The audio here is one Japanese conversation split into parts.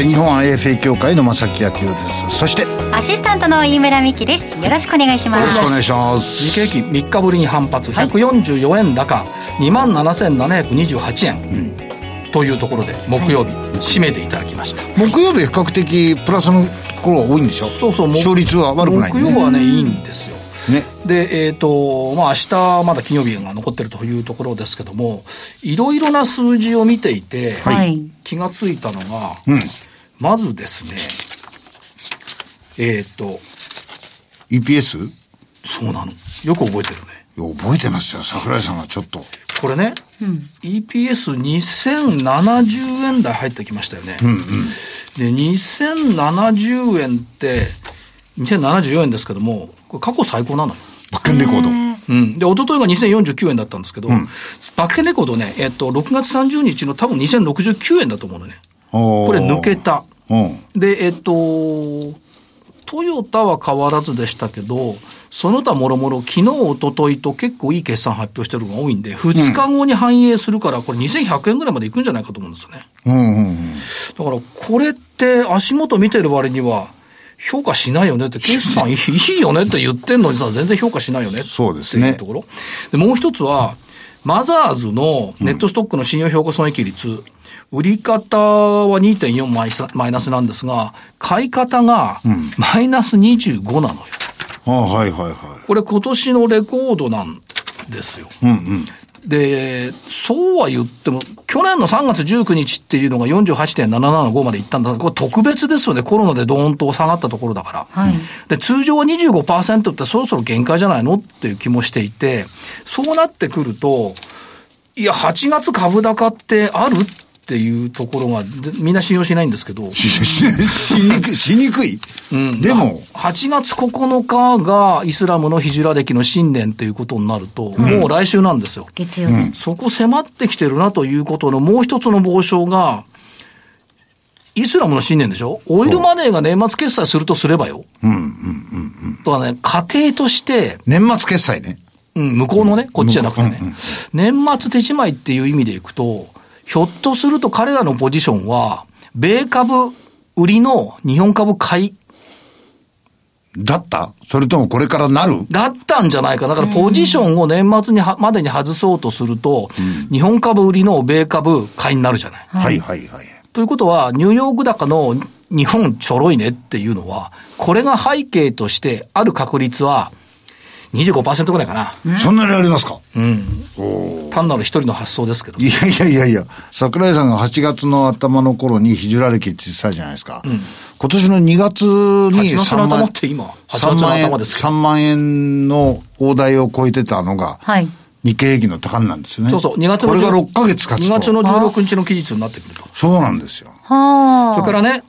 日本 IFA 協会の正木明夫です。そしてアシスタントの飯村美希です。よろしくお願いします。よろしくお願いします。日経平均3日ぶりに反発。144円高、2万7728円、うん。というところで木曜日、締めていただきました。木曜日比較的プラスのところが多いんでしょ？そうそう勝率は悪くない、ね、木曜はね、いいんですよ。ね、で、えっ、ー、と、まあ、明日まだ金曜日が残ってるというところですけども、いろいろな数字を見ていて、はい、気がついたのが、うん、まずですね、えっ、ー、と、EPS? そうなの。よく覚えてるね。覚えてますよ、桜井さんがちょっと。これね、うん、EPS2070 円台入ってきましたよね。うんうん、で、2070円って、2074円ですけども、これ過去最高なのよ。バッケンレコード。うん。で、一昨日が2049円だったんですけど、うん、バッケンレコードね、えっと、6月30日の多分2069円だと思うのね。これ抜けた。で、えっと、トヨタは変わらずでしたけど、その他もろもろ、昨日、一昨日と結構いい決算発表してるのが多いんで、2日後に反映するから、これ2100円ぐらいまでいくんじゃないかと思うんですよね。うんうんうん、だから、これって足元見てる割には、評価しないよねって、決算いいよねって言ってんのにさ、全然評価しないよねそうですね。っていうところ。で、もう一つは、マザーズのネットストックの信用評価損益率、うん売り方は2.4マイナスなんですが、買い方がマイナス25なのよ。うん、あはいはいはい。これ今年のレコードなんですよ。うんうん。で、そうは言っても、去年の3月19日っていうのが48.775までいったんだこれ特別ですよね。コロナでドーンと下がったところだから。はい、で、通常は25%ってそろそろ限界じゃないのっていう気もしていて、そうなってくると、いや、8月株高ってある？っていうところが、みんな信用しないんですけど。しにくい、しにくい？うん。でも。8月9日がイスラムのヒジュラ歴の新年ということになると、うん、もう来週なんですよ。月曜日、うん。そこ迫ってきてるなということのもう一つの傍証が、イスラムの新年でしょ？オイルマネーが年末決済するとすればよ。うん、うん、うん、うん。とはね、家庭として。年末決済ね。うん、向こうのね、こっちじゃなくてね。年末手仕まいっていう意味でいくと、ひょっとすると彼らのポジションは、米株売りの日本株買い。だった？それともこれからなる？だったんじゃないか。だからポジションを年末にはまでに外そうとすると、うん、日本株売りの米株買いになるじゃない。はいはいはい。ということは、ニューヨーク高の日本ちょろいねっていうのは、これが背景としてある確率は、25%ぐらいかな。そんなにありますか？うん。単なる一人の発想ですけど。いやいやいやいや、桜井さんが8月の頭の頃にヒジュラ歴って言ってたじゃないですか。うん、今年の2月に3万って今、3万円、3万円の大台を超えてたのが、はい。日経平均の高値なんですよね。そうそう。2月の。これが6ヶ月経つと。2月の16日の期日になってくると。そうなんですよ。はあ。それからね、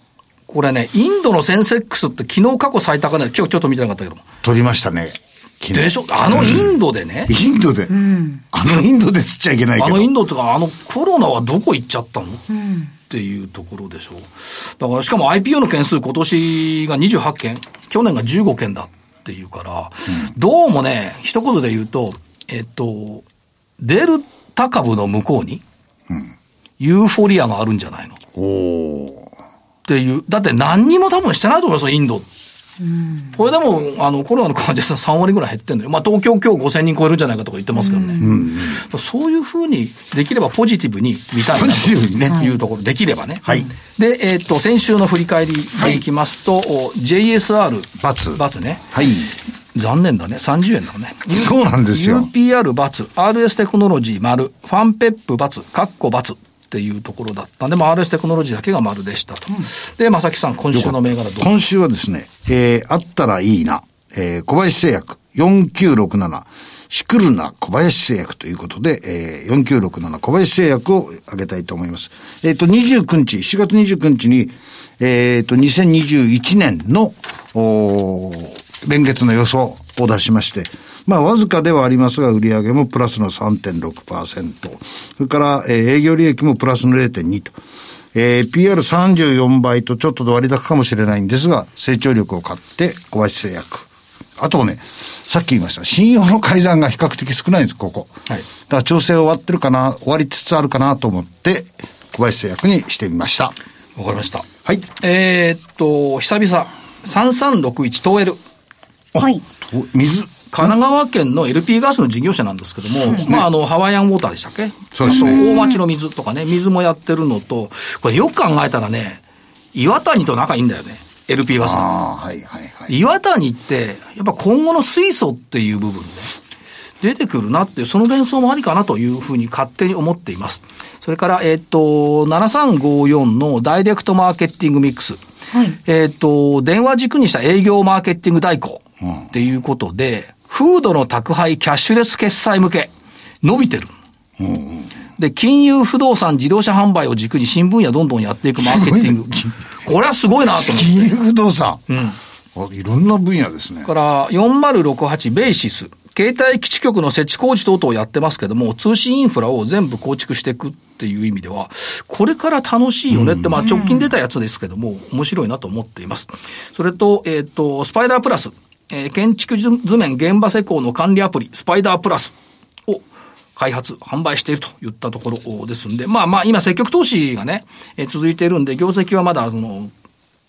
これね、インドのセンセックスって昨日過去最高値、今日ちょっと見てなかったけども。取りましたね。でしょ？あのインドでね、うん、インドで、うん、あのインドでつっちゃいけないけど。あのインドっていうか、あのコロナはどこ行っちゃったの、うん、っていうところでしょう。だからしかも IPO の件数今年が28件、去年が15件だっていうから、どうもね、一言で言うと、えっと、デルタ株の向こうに、ユーフォリアがあるんじゃないの、っていう。だって何にも多分してないと思いますよ、インド。って。これでも、あの、コロナの患者さん3割ぐらい減ってんのよ。まあ、東京今日5000人超えるんじゃないかとか言ってますけどね。うそういうふうに、できればポジティブに見たいなというところ、できればね。はい。で、えっ、と、先週の振り返りでいきますと、はい、JSR。×。×ね。はい。残念だね。30円だね。そうなんですよ。UPR ×、RS テクノロジー丸、ファンペップ×、カッコ×。っていうところだった。んで、まあ、RS テクノロジーだけが丸でしたと。うん、で、正木さん、今週の銘柄どう？今週はですね、えー、あったらいいな、えー、小林製薬、4967、シクルナ小林製薬ということで、えー、4967小林製薬を挙げたいと思います。えっ、ー、と、29日、7月29日に、えっ、ー、と、2021年の、お連月の予想を出しまして、まあ、わずかではありますが、売上もプラスの3.6%。それから、えー、営業利益もプラスの0.2と。えー、PR34 倍とちょっと割高かもしれないんですが、成長力を買って小林製薬。あとね、さっき言いました、信用の改ざんが比較的少ないんです、ここ。はい。だから調整終わってるかな、終わりつつあるかなと思って、小林製薬にしてみました。わかりました。はい。えー、っと、久々、3361東エル。はい。水神奈川県の LP ガスの事業者なんですけども、ね、まあ、あの、ハワイアンウォーターでしたっけ？そうですね。大町の水とかね、水もやってるのと、これよく考えたらね、岩谷と仲いいんだよね。LP ガスあはいはいはい。岩谷って、やっぱ今後の水素っていう部分で、出てくるなっていう、その連想もありかなというふうに勝手に思っています。それから、えっ、ー、と、7354のダイレクトマーケティングミックス。はい、えっ、と、電話軸にした営業マーケティング代行っていうことで、フードの宅配キャッシュレス決済向け、伸びてる。で、金融不動産自動車販売を軸に新分野どんどんやっていくマーケティング。これはすごいなと思って。金融不動産うん。いろんな分野ですね。から、4068ベーシス。携帯基地局の設置工事等々やってますけども、通信インフラを全部構築していくっていう意味では、これから楽しいよねって、まあ直近出たやつですけども、面白いなと思っています。それと、えっ、と、スパイダープラス。えー、建築図面現場施工の管理アプリ、スパイダープラスを開発、販売しているといったところですんで、まあまあ今積極投資がね、えー、続いているんで、業績はまだその、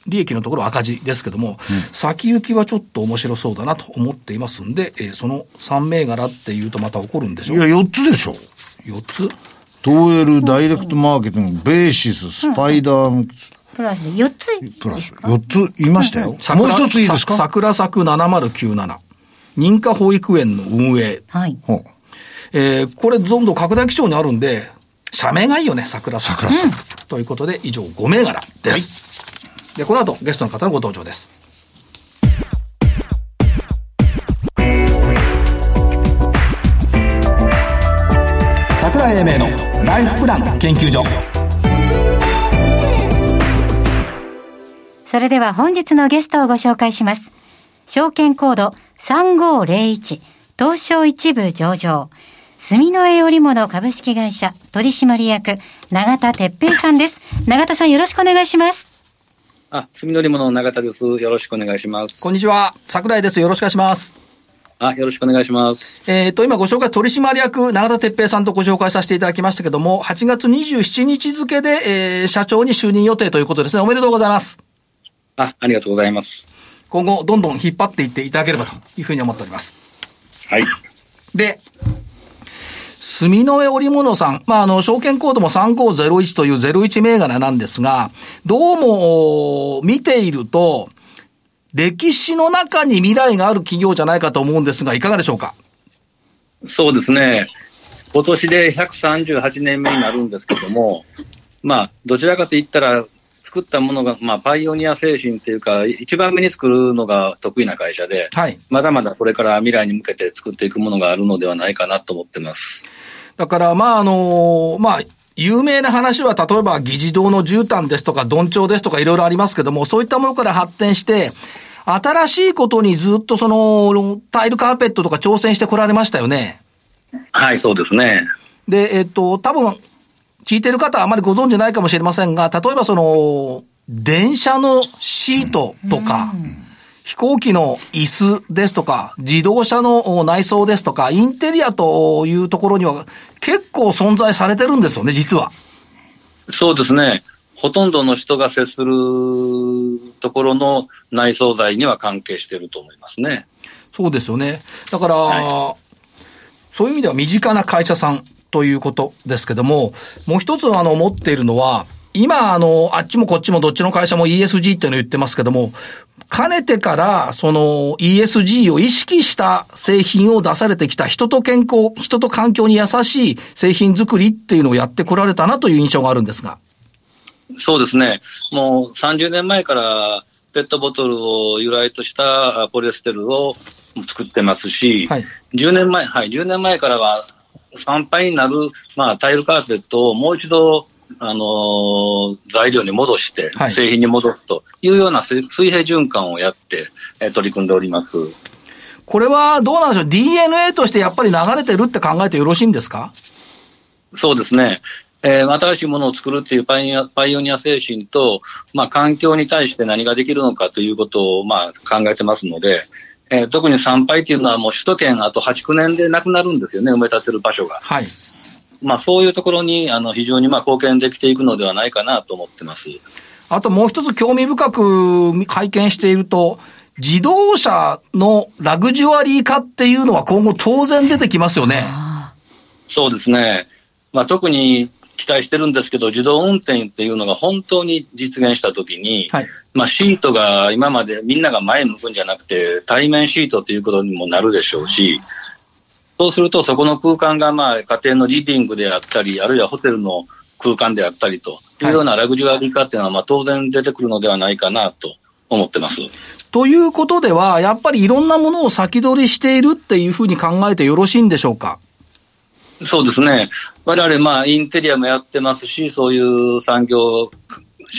利益のところ赤字ですけども、うん、先行きはちょっと面白そうだなと思っていますんで、えー、その3銘柄っていうとまた起こるんでしょう。いや、4つでしょ。4つ？東エル、ダイレクトマーケティング、ベーシス、スパイダー、プラスで4つ。プラス。4つ言いましたよ。もう一ついいですか？桜作7097。認可保育園の運営。はい。えー、これどんどん拡大基調にあるんで、社名がいいよね、桜作。桜作。ということで、以上5銘柄です。はい、で、この後、ゲストの方のご登場です。桜井英明のライフプラン研究所。それでは本日のゲストをご紹介します。証券コード3501東証一部上場。住の江織物株式会社取締役永田哲平さんです。永田さんよろしくお願いします。あ、住の織物永田です。よろしくお願いします。こんにちは。桜井です。よろしくお願いします。あ、よろしくお願いします。えっ、ー、と、今ご紹介、取締役、永田哲平さんとご紹介させていただきましたけども、8月27日付で、えー、社長に就任予定ということですね。おめでとうございます。あ、ありがとうございます。今後、どんどん引っ張っていっていただければというふうに思っております。はい。で、住の江織物さん。まあ、あの、証券コードも3501という01銘柄なんですが、どうも、見ていると、歴史の中に未来がある企業じゃないかと思うんですが、いかがでしょうか？そうですね。今年で138年目になるんですけども、まあ、どちらかと言ったら、作ったものが、まあ、パイオニア精神っていうか、一番目に作るのが得意な会社で、はい、まだまだこれから未来に向けて作っていくものがあるのではないかなと思ってます。だから、まあ、あの、まあ、有名な話は、例えば、議事堂の絨毯ですとか、どんちょうですとか、いろいろありますけども、そういったものから発展して、新しいことにずっとその、タイルカーペットとか挑戦してこられましたよね。はい、そうですね。で、えっと、多分、聞いてる方はあまりご存知ないかもしれませんが、例えばその、電車のシートとか、飛行機の椅子ですとか、自動車の内装ですとか、インテリアというところには結構存在されてるんですよね、実は。そうですね。ほとんどの人が接するところの内装材には関係していると思いますね。そうですよね。だから、はい、そういう意味では身近な会社さんということですけども、もう一つあの思っているのは、今あの、あっちもこっちもどっちの会社も ESG っていうのを言ってますけども、かねてからその ESG を意識した製品を出されてきた人と健康、人と環境に優しい製品作りっていうのをやってこられたなという印象があるんですが。そうですね。もう30年前からペットボトルを由来としたポリエステルを作ってますし、はい、10年前、はい、10年前からは参拝になる、まあ、タイルカーペットをもう一度、あのー、材料に戻して、製品に戻すというような水平循環をやって、えー、取り組んでおります。これはどうなんでしょう ?DNA としてやっぱり流れてるって考えてよろしいんですか？そうですね。えー、新しいものを作るっていうパイオパイオニア精神と、まあ、環境に対して何ができるのかということを、まあ、考えてますので、えー、特に参拝っていうのはもう首都圏あと8、9年でなくなるんですよね、埋め立てる場所が。はい。まあ、そういうところにあの非常にまあ貢献できていくのではないかなと思ってます。あともう一つ興味深く拝見していると、自動車のラグジュアリー化っていうのは今後当然出てきますよね。そうですね。まあ、特に期待してるんですけど、自動運転っていうのが本当に実現したときに、はい、まあ、シートが今までみんなが前向くんじゃなくて、対面シートということにもなるでしょうし、そうするとそこの空間がまあ家庭のリビングであったり、あるいはホテルの空間であったりというようなラグジュアリー化っていうのはまあ当然出てくるのではないかなと思ってます。ということでは、やっぱりいろんなものを先取りしているっていうふうに考えてよろしいんでしょうか？そうですね。我々、まあ、インテリアもやってますし、そういう産業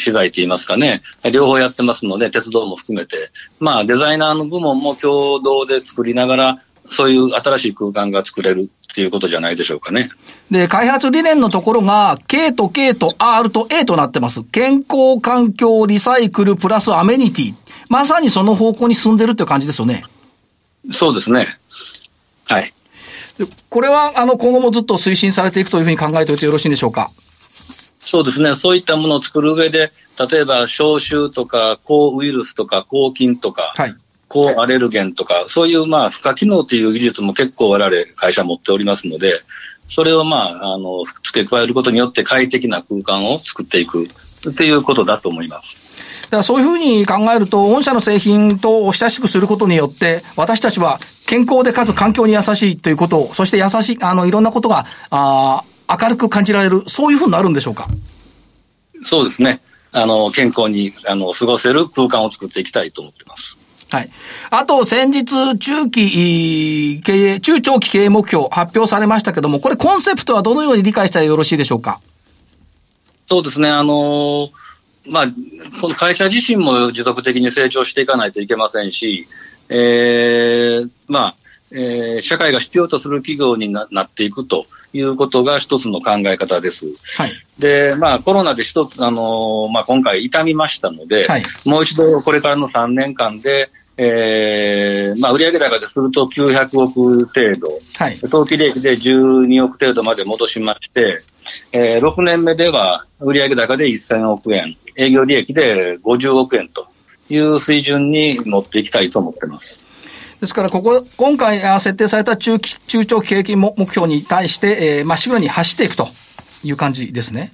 取材といいますかね、両方やってますので、鉄道も含めて、まあ、デザイナーの部門も共同で作りながら、そういう新しい空間が作れるっていうことじゃないでしょうかね。で、開発理念のところが、K と K と R と A となってます。健康環境リサイクルプラスアメニティ。まさにその方向に進んでるっていう感じですよね。そうですね。はい。これは、あの、今後もずっと推進されていくというふうに考えておいてよろしいんでしょうか？そうですね。そういったものを作る上で、例えば消臭とか、抗ウイルスとか、抗菌とか、はい、抗アレルゲンとか、そういうまあ、付加機能という技術も結構我々会社持っておりますので、それをまあ、あの、付け加えることによって快適な空間を作っていくっていうことだと思います。だからそういうふうに考えると、御社の製品と親しくすることによって、私たちは健康でかつ環境に優しいということを、そして優しい、あの、いろんなことが、あ明るく感じられる、そういうふうになるんでしょうか？そうですね。あの、健康に、あの、過ごせる空間を作っていきたいと思ってます。はい。あと、先日、中期経営、中長期経営目標発表されましたけども、これコンセプトはどのように理解したらよろしいでしょうか？そうですね。あのまあ、この会社自身も持続的に成長していかないといけませんし、えー、まあ、えー、社会が必要とする企業になっていくということが一つの考え方です。はい、で、まあ、コロナで一つ、あのー、まあ、今回痛みましたので、はい、もう一度これからの3年間で、えー、まあ、売上高ですると900億程度、はい、当期利益で12億程度まで戻しまして、えー、6年目では売上高で1000億円、営業利益で50億円という水準に持っていきたいと思ってます。ですから、ここ、今回設定された中期、中長期景気目標に対して、えー、まっしぐらに走っていくという感じですね。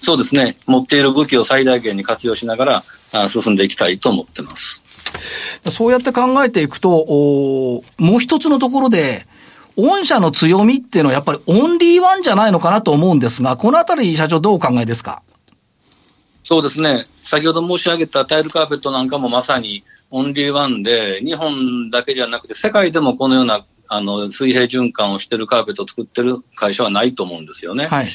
そうですね。持っている武器を最大限に活用しながら、あ進んでいきたいと思ってます。そうやって考えていくと、おもう一つのところで、御社の強みっていうのはやっぱりオンリーワンじゃないのかなと思うんですが、このあたり社長どうお考えですか？そうですね。先ほど申し上げたタイルカーペットなんかもまさにオンリーワンで、日本だけじゃなくて世界でもこのようなあの水平循環をしているカーペットを作ってる会社はないと思うんですよね。はい。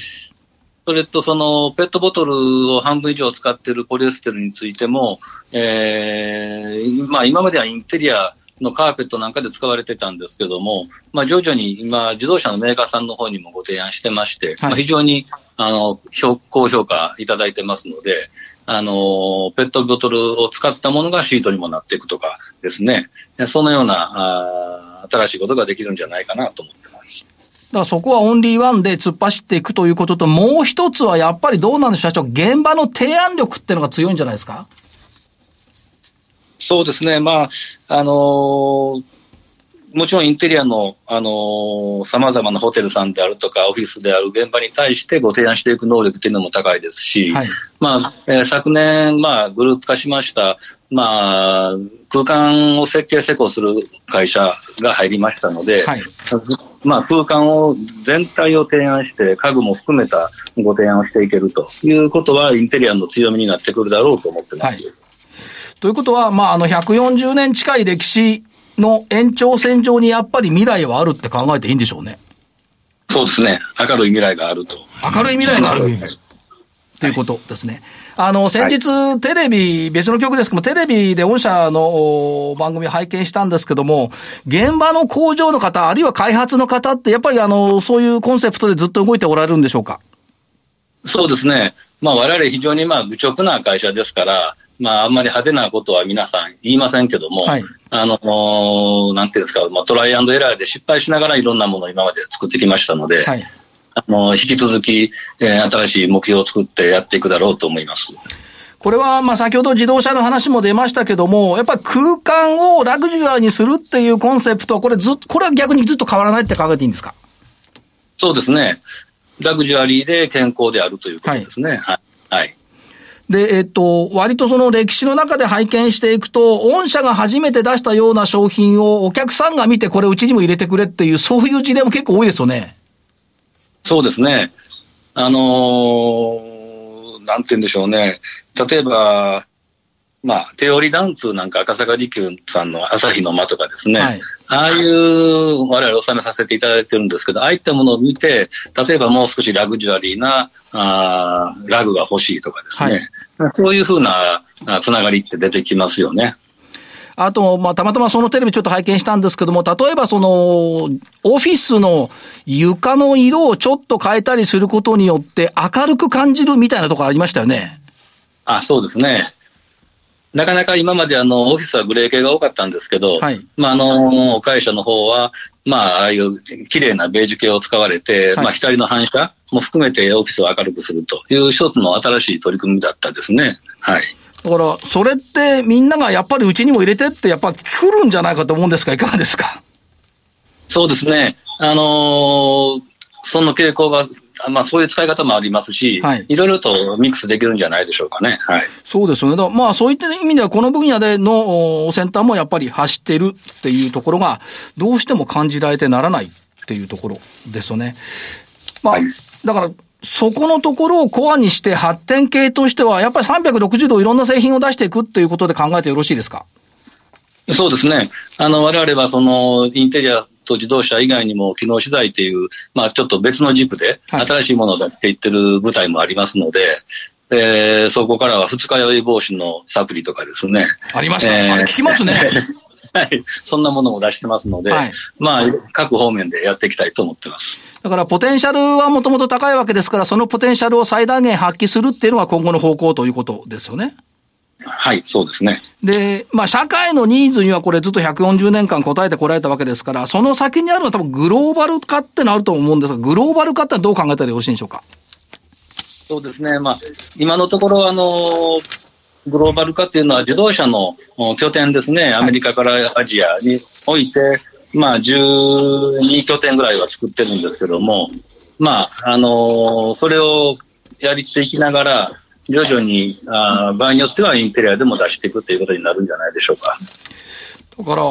それと、その、ペットボトルを半分以上使っているポリエステルについても、えー、まあ今まではインテリアのカーペットなんかで使われてたんですけども、まあ、徐々に今、自動車のメーカーさんの方にもご提案してまして、はい、まあ、非常にあの高評価いただいてますので、あのペットボトルを使ったものがシートにもなっていくとかですね、そのようなあ新しいことができるんじゃないかなと思って。だからそこはオンリーワンで突っ走っていくということと、もう一つはやっぱりどうなんでしょう、社長、現場の提案力っていうのが強いんじゃないですか？そうですね、まあ、あのー、もちろんインテリアの、あのー、様々なホテルさんであるとか、オフィスである現場に対してご提案していく能力というのも高いですし、はい、まあ、えー、昨年、まあ、グループ化しました、まあ、空間を設計施工する会社が入りましたので、はい、まあ、空間を全体を提案して、家具も含めたご提案をしていけるということは、インテリアの強みになってくるだろうと思ってます。はいということは、まあ、あの、140年近い歴史の延長線上にやっぱり未来はあるって考えていいんでしょうね。そうですね。明るい未来があると。明るい未来がある。ということですね。あの、先日、はい、テレビ、別の曲ですけども、テレビで御社の番組拝見したんですけども、現場の工場の方、あるいは開発の方って、やっぱりあの、そういうコンセプトでずっと動いておられるんでしょうか？そうですね。まあ、我々非常にまあ、愚直な会社ですから、まあ、あんまり派手なことは皆さん言いませんけども、はい、あの、なんていうんですか、まあ、トライアンドエラーで失敗しながらいろんなものを今まで作ってきましたので、はい、あの、引き続き、えー、新しい目標を作ってやっていくだろうと思います。これは、まあ、先ほど自動車の話も出ましたけども、やっぱり空間をラグジュアにするっていうコンセプト、これずっと、これは逆にずっと変わらないって考えていいんですか？そうですね。ラグジュアリーで健康であるということですね。はい。はい、はいで、えっと、割とその歴史の中で拝見していくと、御社が初めて出したような商品をお客さんが見てこれうちにも入れてくれっていう、そういう事例も結構多いですよね。そうですね。あのー、なんて言うんでしょうね。例えば、まあ、手織りダンツなんか赤坂利休さんの朝日の間とかですね、はい、ああいう我々収めさせていただいてるんですけど、ああいったものを見て、例えばもう少しラグジュアリーなあラグが欲しいとかですね、はい、そういうふうなつながりって出てきますよね。あと、まあ、たまたまそのテレビちょっと拝見したんですけども、例えばその、オフィスの床の色をちょっと変えたりすることによって明るく感じるみたいなところありましたよね。あ、そうですね。なかなか今まであの、オフィスはグレー系が多かったんですけど、はい、まあ、あの、会社の方は、まあ、ああいう綺麗なベージュ系を使われて、はい、まあ、光の反射も含めてオフィスを明るくするという一つの新しい取り組みだったですね。はい。だから、それってみんながやっぱりうちにも入れてって、やっぱ来るんじゃないかと思うんですが、いかがですか？そうですね。あのー、その傾向がまあ、そういう使い方もありますし、はい、いろいろとミックスできるんじゃないでしょうかね。はい。そうですよね。まあ、そういった意味では、この分野での先端もやっぱり走ってるっていうところが、どうしても感じられてならないっていうところですよね。まあ、はい、だから、そこのところをコアにして発展系としては、やっぱり360度いろんな製品を出していくっていうことで考えてよろしいですか？そうですね。あの、我々はそのインテリアと自動車以外にも機能資材という、まあちょっと別の軸で新しいものを出していってる舞台もありますので、はいえー、そこからは二日酔い防止のサプリとかですね。ありました、えー、あれ聞きますね。はい。そんなものも出してますので、はい、まあ、各方面でやっていきたいと思ってます。だから、ポテンシャルはもともと高いわけですから、そのポテンシャルを最大限発揮するっていうのが今後の方向ということですよね。はい、そうですね。で、まあ、社会のニーズにはこれずっと140年間答えてこられたわけですから、その先にあるのは多分グローバル化ってのあると思うんですが、グローバル化ってどう考えたらよろしいんでしょうか？そうですね。まあ、今のところ、あの、グローバル化っていうのは自動車の拠点ですね。アメリカからアジアにおいて、はい、まあ、12拠点ぐらいは作ってるんですけども、まあ、あのそれをやりていきながら、徐々にあ場合によってはインテリアでも出していくということになるんじゃないでしょうか。だから、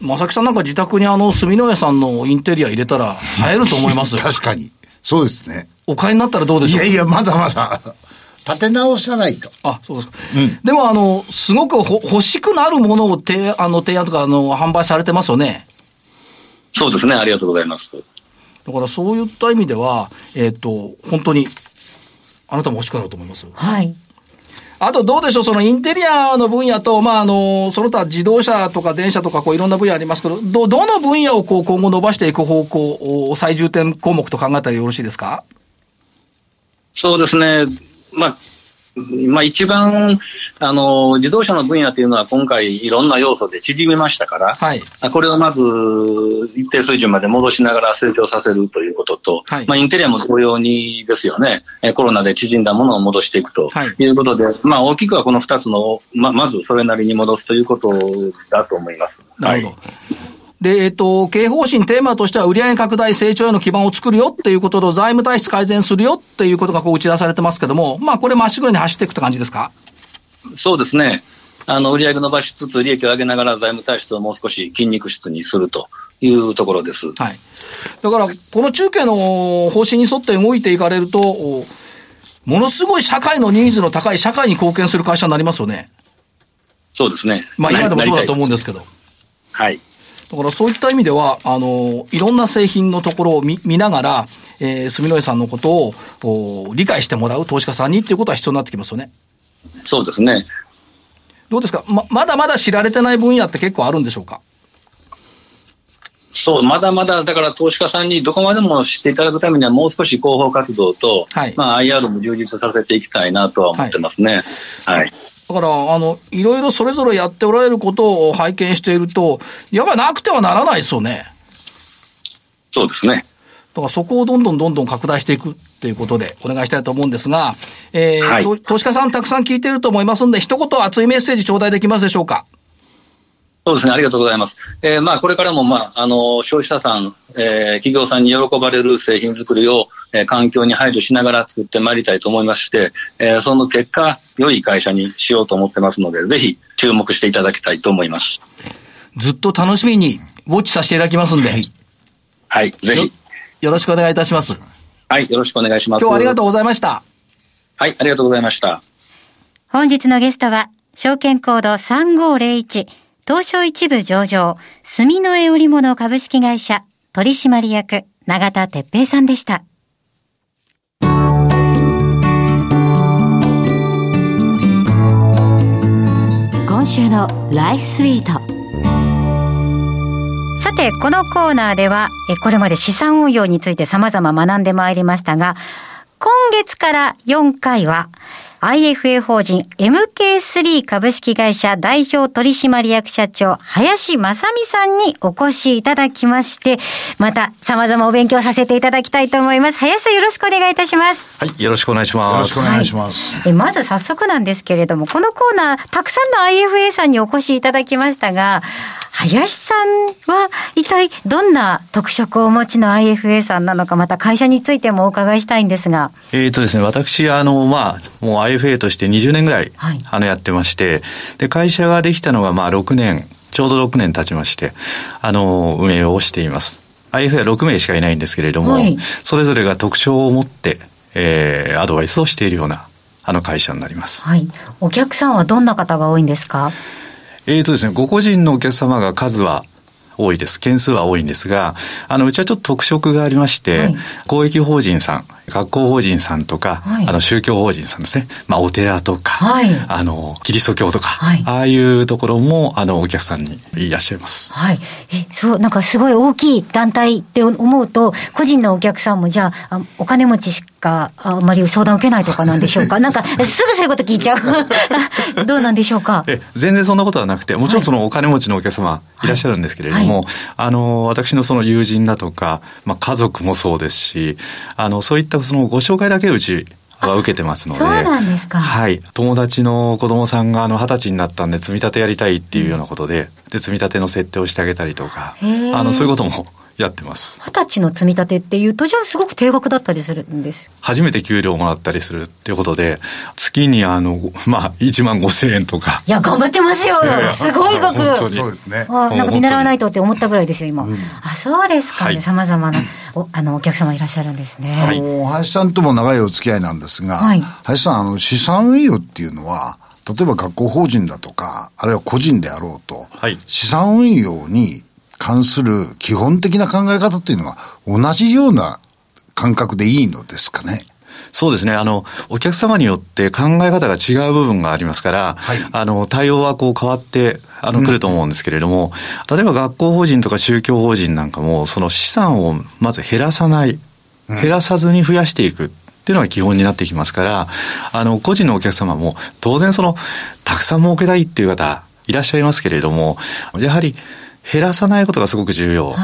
正木さんなんか自宅にあの、住之江さんのインテリア入れたら、映えると思います 確かに。そうですね。お買いになったらどうでしょう？いやいや、まだまだ。立て直さないと。あ、そうですか。うん、でも、あの、すごくほ欲しくなるものを提あの提案とかあの販売されてますよね。そうですね。ありがとうございます。だからそういった意味では、えっ、ー、と、本当にあなたも欲しくなると思います。はい。あとどうでしょう、そのインテリアの分野と、まあ、あの、その他自動車とか電車とか、こういろんな分野ありますけど、ど、どの分野をこう今後伸ばしていく方向を最重点項目と考えたらよろしいですか？そうですね。まあ、まあ、一番あの自動車の分野というのは今回いろんな要素で縮めましたから、はい、これをまず一定水準まで戻しながら成長させるということと、はい、まあ、インテリアも同様にですよね、コロナで縮んだものを戻していくと。い。うことで、はい、まあ、大きくはこの2つの、ままずそれなりに戻すということだと思います。なるほど。で、えっと、経営方針テーマとしては売上拡大成長への基盤を作るよっていうことと財務体質改善するよっていうことがこう打ち出されてますけども、まあこれまっしぐらに走っていくって感じですか？そうですね。あの、売上伸ばしつつ利益を上げながら財務体質をもう少し筋肉質にするというところです。はい。だから、この中継の方針に沿って動いていかれると、ものすごい社会のニーズの高い社会に貢献する会社になりますよね。そうですね。まあ今でもそうだと思うんですけど。はい。だからそういった意味では、あの、いろんな製品のところを見見ながら、えー、住之江さんのことを理解してもらう投資家さんにっていうことは必要になってきますよね。そうですね。どうですか？ま、まだまだ知られてない分野って結構あるんでしょうか？そう、まだまだ、だから投資家さんにどこまでも知っていただくためには、もう少し広報活動と、はい、まあ、IR も充実させていきたいなとは思ってますね。はい、はいだから、あの、いろいろそれぞれやっておられることを拝見していると、やっぱりなくてはならないですよね。そうですね。だからそこをどんどんどんどん拡大していくっていうことでお願いしたいと思うんですが、えー、はい、投資家さんたくさん聞いていると思いますんで、一言熱いメッセージ頂戴できますでしょうか？そうですね、ありがとうございます。えー、まあ、これからも、まあ、あの、消費者さん、えー、企業さんに喜ばれる製品作りを、えー、環境に配慮しながら作ってまいりたいと思いまして、えー、その結果、良い会社にしようと思ってますので、ぜひ注目していただきたいと思います。ずっと楽しみにウォッチさせていただきますんで。はい、はい、ぜひ。よろしくお願いいたします。はい、よろしくお願いします。今日はありがとうございました。はい、ありがとうございました。本日のゲストは、証券コード3501、東証一部上場、住の江織物株式会社、取締役、永田哲平さんでした。今週のライフスイート。さて、このコーナーでは、これまで資産運用について様々学んでまいりましたが、今月から4回は、IFA 法人 MK3 株式会社代表取締役社長、林正美さんにお越しいただきまして、また様々お勉強させていただきたいと思います。林さんよろしくお願いいたします。はい、よろしくお願いします。よろしくお願いします。はい、まず早速なんですけれども、このコーナー、たくさんの IFA さんにお越しいただきましたが、林さんは一体どんな特色をお持ちの IFA さんなのか、また会社についてもお伺いしたいんですが。えっ、とですね、私、あの、まあ、もう IFA として20年ぐらい、はい、あの、やってまして、で、会社ができたのが、まあ、6年、ちょうど6年経ちまして、あの、運営をしています。IFA は6名しかいないんですけれども、はい、それぞれが特徴を持って、えー、アドバイスをしているような、あの会社になります。はい。お客さんはどんな方が多いんですか？えーとですね、ご個人のお客様が数は多いです。件数は多いんですが、あの、うちはちょっと特色がありまして、はい、公益法人さん、学校法人さんとか、はい、あの、宗教法人さんですね。まあ、お寺とか、はい、あの、キリスト教とか、ああいうところも、あの、お客さんにいらっしゃいます。はい。え、そう、なんかすごい大きい団体って思うと、個人のお客さんも、じゃあ、お金持ちしか、あまり相談を受けないとかなんでしょうか？なんか、すぐそういうこと聞いちゃう。どうなんでしょうか？え、全然そんなことはなくて、もちろんそのお金持ちのお客様いらっしゃるんですけれども、あの、私のその友人だとか、まあ、家族もそうですし、あの、そういったそのご紹介だけうちは受けてますので。そうなんですか。はい。友達の子供さんがあの二十歳になったんで積み立てやりたいっていうようなことで、で、積み立ての設定をしてあげたりとか、あの、そういうこともやってます。二十歳の積み立てっていうと、じゃあすごく定額だったりするんです初めて給料をもらったりするっていうことで、月にあの、まあ、1万5千円とか。いや、頑張ってますよ。すごい額。そうですね。なんか見習わないとって思ったぐらいですよ、今。うん、あ、そうですかね。様々なおあのお客様いらっしゃるんですね。はい、林さんとも長いお付き合いなんですが、はい、林さん、あの、資産運用っていうのは、例えば学校法人だとか、あるいは個人であろうと、はい、資産運用に関する基本的な考え方っていうのは同じような感覚でいいのですかね？そうですね。あの、お客様によって考え方が違う部分がありますから、はい、あの、対応はこう変わって、あの、来ると思うんですけれども、うん、例えば学校法人とか宗教法人なんかも、その資産をまず減らさない、減らさずに増やしていく。っていうのが基本になってきますから、あの、個人のお客様も、当然その、たくさん儲けたいっていう方、いらっしゃいますけれども、やはり、減らさないことがすごく重要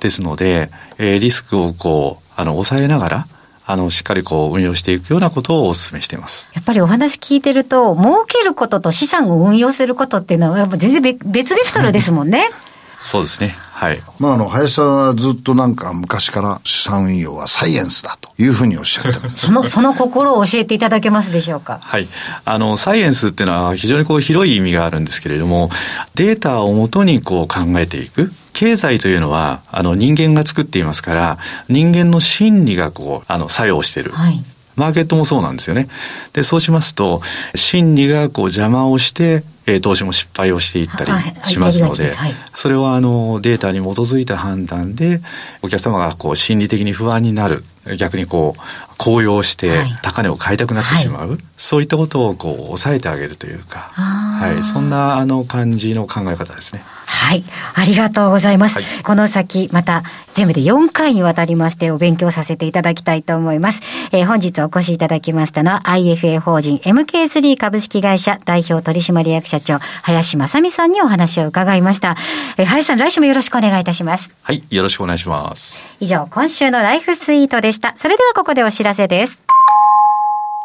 ですので、はい、えー、リスクをこうあの抑えながらあのしっかりこう運用していくようなことをお勧めしていますやっぱりお話聞いてると儲けることと資産を運用することっていうのはやっぱ全然別ベクトルですもんね。そうですね。はい。まあ、あの、林さんはずっとなんか昔から資産運用はサイエンスだというふうにおっしゃって。その、その心を教えていただけますでしょうか？はい。あの、サイエンスっていうのは非常にこう広い意味があるんですけれども、データをもとにこう考えていく。経済というのは、あの、人間が作っていますから、人間の心理がこう、あの、作用している。はい。マーケットもそうなんですよね。で、そうしますと、心理がこう邪魔をして、えー、投資も失敗をしていったりしますので、それはあのデータに基づいた判断でお客様がこう心理的に不安になる。逆にこう、高揚して高値を買いたくなってしまう、はい、そういったことをこう抑えてあげるというか、はい、そんなあの感じの考え方ですね。はい。ありがとうございます。はい、この先、また、全部で4回にわたりましてお勉強させていただきたいと思います。えー、本日お越しいただきましたのは IFA 法人 MK3 株式会社代表取締役社長、林正美さんにお話を伺いました。えー、林さん、来週もよろしくお願いいたします。はい。よろしくお願いします。以上、今週のライフスイートでした。それではここでお知らせです。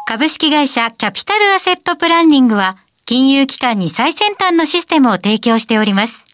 株式会社キャピタルアセットプランニングは、金融機関に最先端のシステムを提供しております。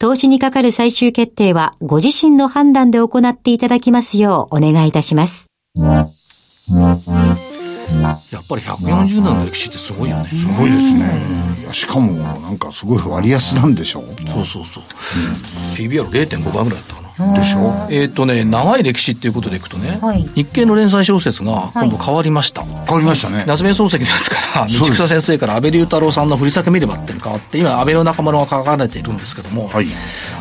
投資にかかる最終決定はご自身の判断で行っていただきますようお願いいたします。やっぱり140年の歴史ってすごいよね。すごいですね。いやしかも、なんかすごい割安なんでしょう。そうそうそう。PBR0.5 倍ぐらいだったかな。でしょ？えっ、とね、長い歴史っていうことでいくとね、はい、日経の連載小説が今度変わりました。はい、変わりましたね。夏目漱石のやつから、道草先生から安倍龍太郎さんの振り裂け見ればっていうの変わって、今安倍の仲間が書かれているんですけども、はい、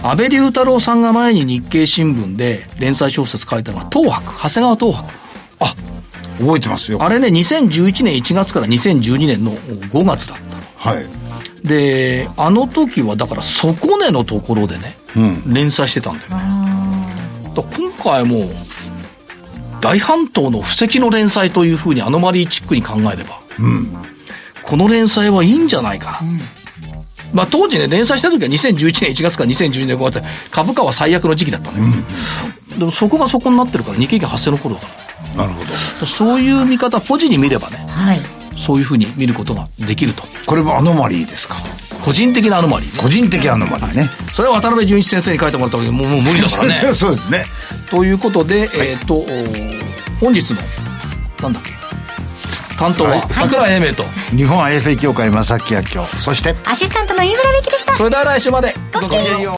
安倍龍太郎さんが前に日経新聞で連載小説書いたのは東博、長谷川東博。あ、覚えてますよ。あれね、2011年1月から2012年の5月だった。はい。で、あの時はだから底根のところでね、うん、連載してたんだよね。今回も大半島の布石の連載というふうにアノマリーチックに考えれば、うん、この連載はいいんじゃないかな、うん、まあ、当時ね連載した時は2011年1月から2012年5月株価は最悪の時期だったんだけど、うん、でもそこがそこになってるから日経平均発生の頃だから。なるほど。そういう見方ポジに見ればね、はい、そういうふうに見ることができると。これもアノマリーですか？個人的なアノマリー、ね、個人的アノマリーね、はい、それは渡辺淳一先生に書いてもらったわけでもうもう無理だからねそうですね。ということで、はい、えっ、ー、と本日のなんだっけ？担当は桜井英明と。日本 IFA 協会正木明夫。そしてアシスタントの飯村美樹でした。それでは来週まで。ごきげんよう